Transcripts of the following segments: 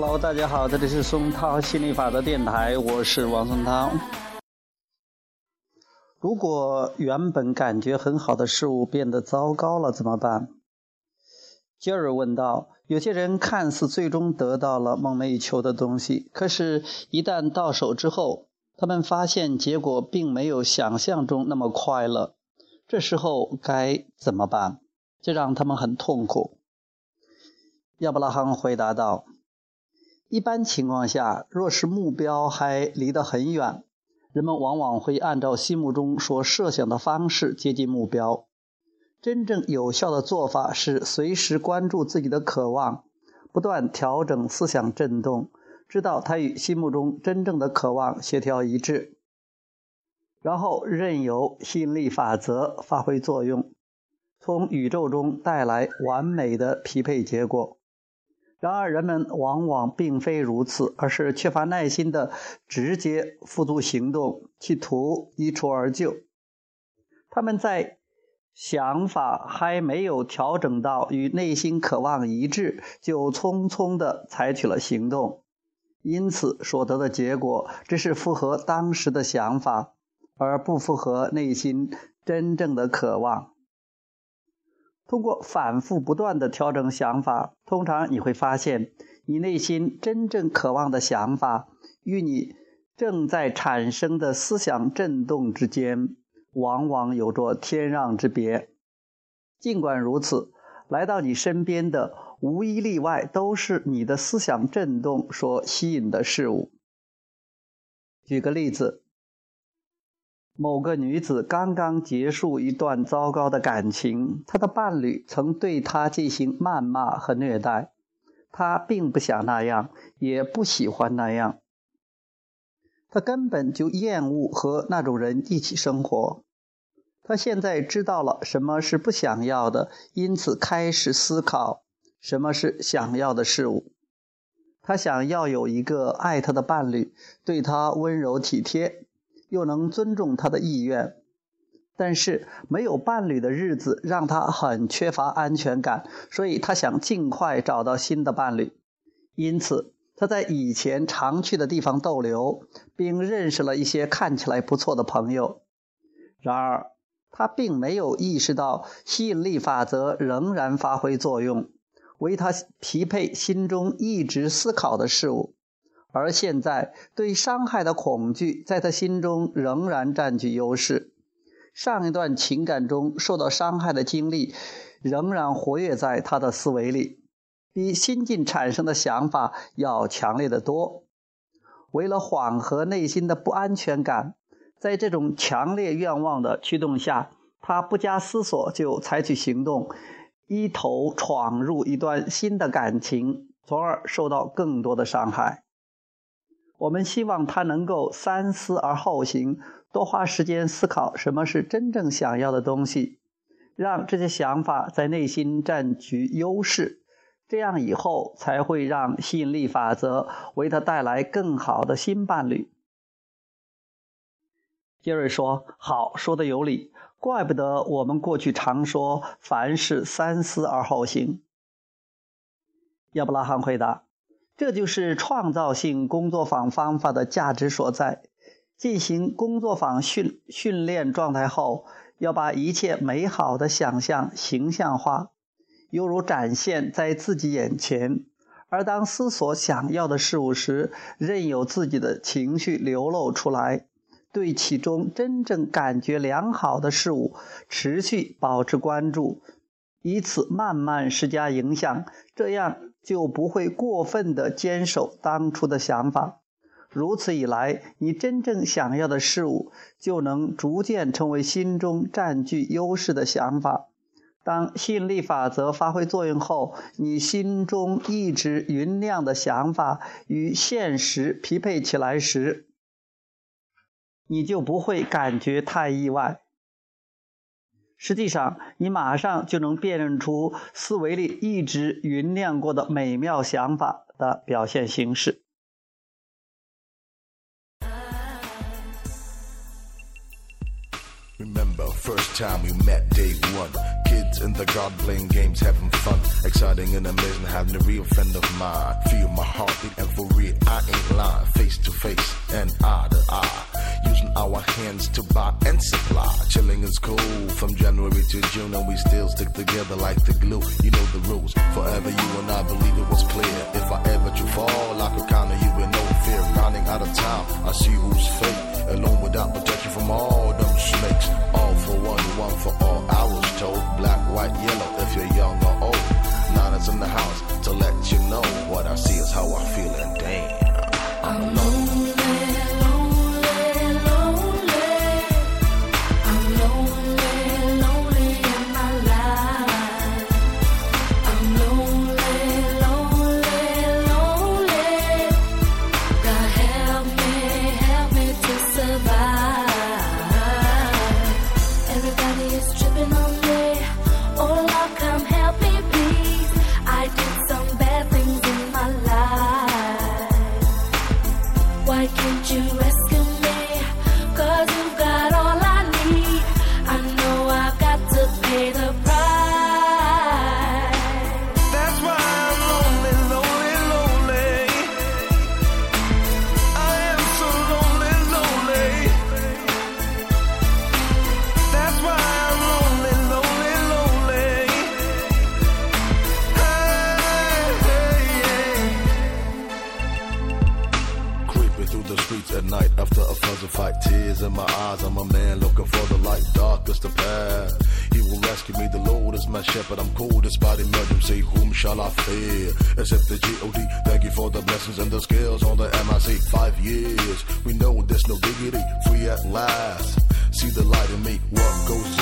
Hello，大家好，这里是松涛心理法则电台，我是王松涛。如果原本感觉很好的事物变得糟糕了，怎么办？杰尔问道。有些人看似最终得到了梦寐以求的东西，可是，一旦到手之后，他们发现结果并没有想象中那么快乐。这时候该怎么办？这让他们很痛苦。亚伯拉罕回答道：“一般情况下，若是目标还离得很远，人们往往会按照心目中所设想的方式接近目标。”真正有效的做法是随时关注自己的渴望，不断调整思想振动，知道它与心目中真正的渴望协调一致，然后任由吸引力法则发挥作用，从宇宙中带来完美的匹配结果。然而，人们往往并非如此，而是缺乏耐心的直接付诸行动，企图一蹴而就。他们在。想法还没有调整到与内心渴望一致，就匆匆地采取了行动，因此所得的结果只是符合当时的想法，而不符合内心真正的渴望。通过反复不断的调整想法，通常你会发现，你内心真正渴望的想法与你正在产生的思想震动之间。往往有着天壤之别。尽管如此，来到你身边的无一例外都是你的思想震动所吸引的事物。举个例子，某个女子刚刚结束一段糟糕的感情，她的伴侣曾对她进行谩骂和虐待，她并不想那样，也不喜欢那样。她根本就厌恶和那种人一起生活。她现在知道了什么是不想要的，因此开始思考什么是想要的事物。她想要有一个爱她的伴侣，对她温柔体贴，又能尊重他的意愿。但是没有伴侣的日子让他很缺乏安全感，所以他想尽快找到新的伴侣。因此他在以前常去的地方逗留，并认识了一些看起来不错的朋友。然而。他并没有意识到吸引力法则仍然发挥作用，为他匹配心中一直思考的事物。而现在，对伤害的恐惧在他心中仍然占据优势。上一段情感中受到伤害的经历仍然活跃在他的思维里，比新近产生的想法要强烈的多。为了缓和内心的不安全感。在这种强烈愿望的驱动下，他不加思索就采取行动，一头闯入一段新的感情，从而受到更多的伤害。我们希望他能够三思而后行，多花时间思考什么是真正想要的东西，让这些想法在内心占据优势，这样以后才会让吸引力法则为他带来更好的新伴侣。杰瑞说：“好，说的有理，怪不得我们过去常说凡事三思而后行。”亚伯拉罕回答：“这就是创造性工作坊方法的价值所在。进行工作坊训训练状态后，要把一切美好的想象形象化，犹如展现在自己眼前。而当思索想要的事物时，任由自己的情绪流露出来。”对其中真正感觉良好的事物持续保持关注，以此慢慢施加影响，这样就不会过分的坚守当初的想法。如此一来，你真正想要的事物就能逐渐成为心中占据优势的想法。当吸引力法则发挥作用后，你心中一直酝酿的想法与现实匹配起来时，你就不会感觉太意外。实际上你马上就能辨认出思维里一直酝酿过的美妙想法的表现形式 remember first time we met day one kids in the garden playing games heaven' fun exciting and amazing having a real friend of mine feel my heart beat for real i ain't lie face to face and our hands to buy and supply. Chilling is cool from January to June, and we still stick together like the glue. You know the rules. Forever you and I believe it was clear. If I ever do fall, I could count on you with no fear. Running out of time, I see who's fake. Alone without protection from all them snakes. All for one, one for all. I was told black, white, yellow. If you're young or old, nine is in the house to let you know what I see. Creeping through the streets at night after a pleasant fight. Tears in my eyes, I'm a man looking for the light. Darkest the path. He will rescue me, the Lord is my shepherd. I'm cold despite emergency. Whom shall I fear? Except the G.O.D. Thank you for the blessings and the skills on the MIC. Five years, we know there's no dignity. Free at last. See the light in me, what goes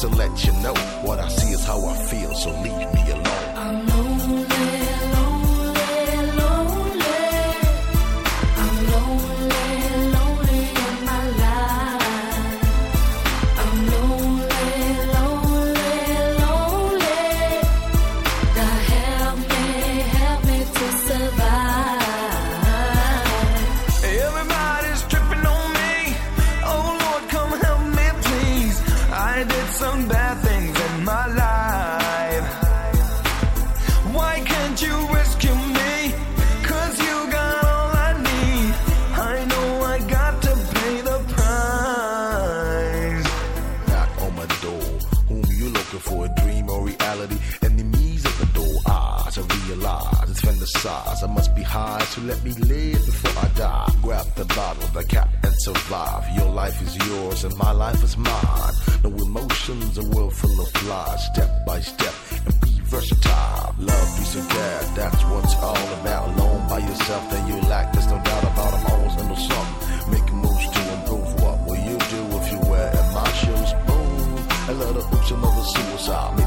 to let you know. What I see is how I feel, so leave me reality. Enemies at the door, eyes I realize it's fantasize. I must be high, so let me live before I die. Grab the bottle, the cap, and survive. Your life is yours, and my life is mine. No emotions, a world full of lies. Step by step, and be versatile. Love, peace, and care, that's what's all about. Alone by yourself, then you lack. There's no doubt about. I'm always under something. Making moves to improve. What will you do if you wear in my shoes? Boom, a little oops, another suicide.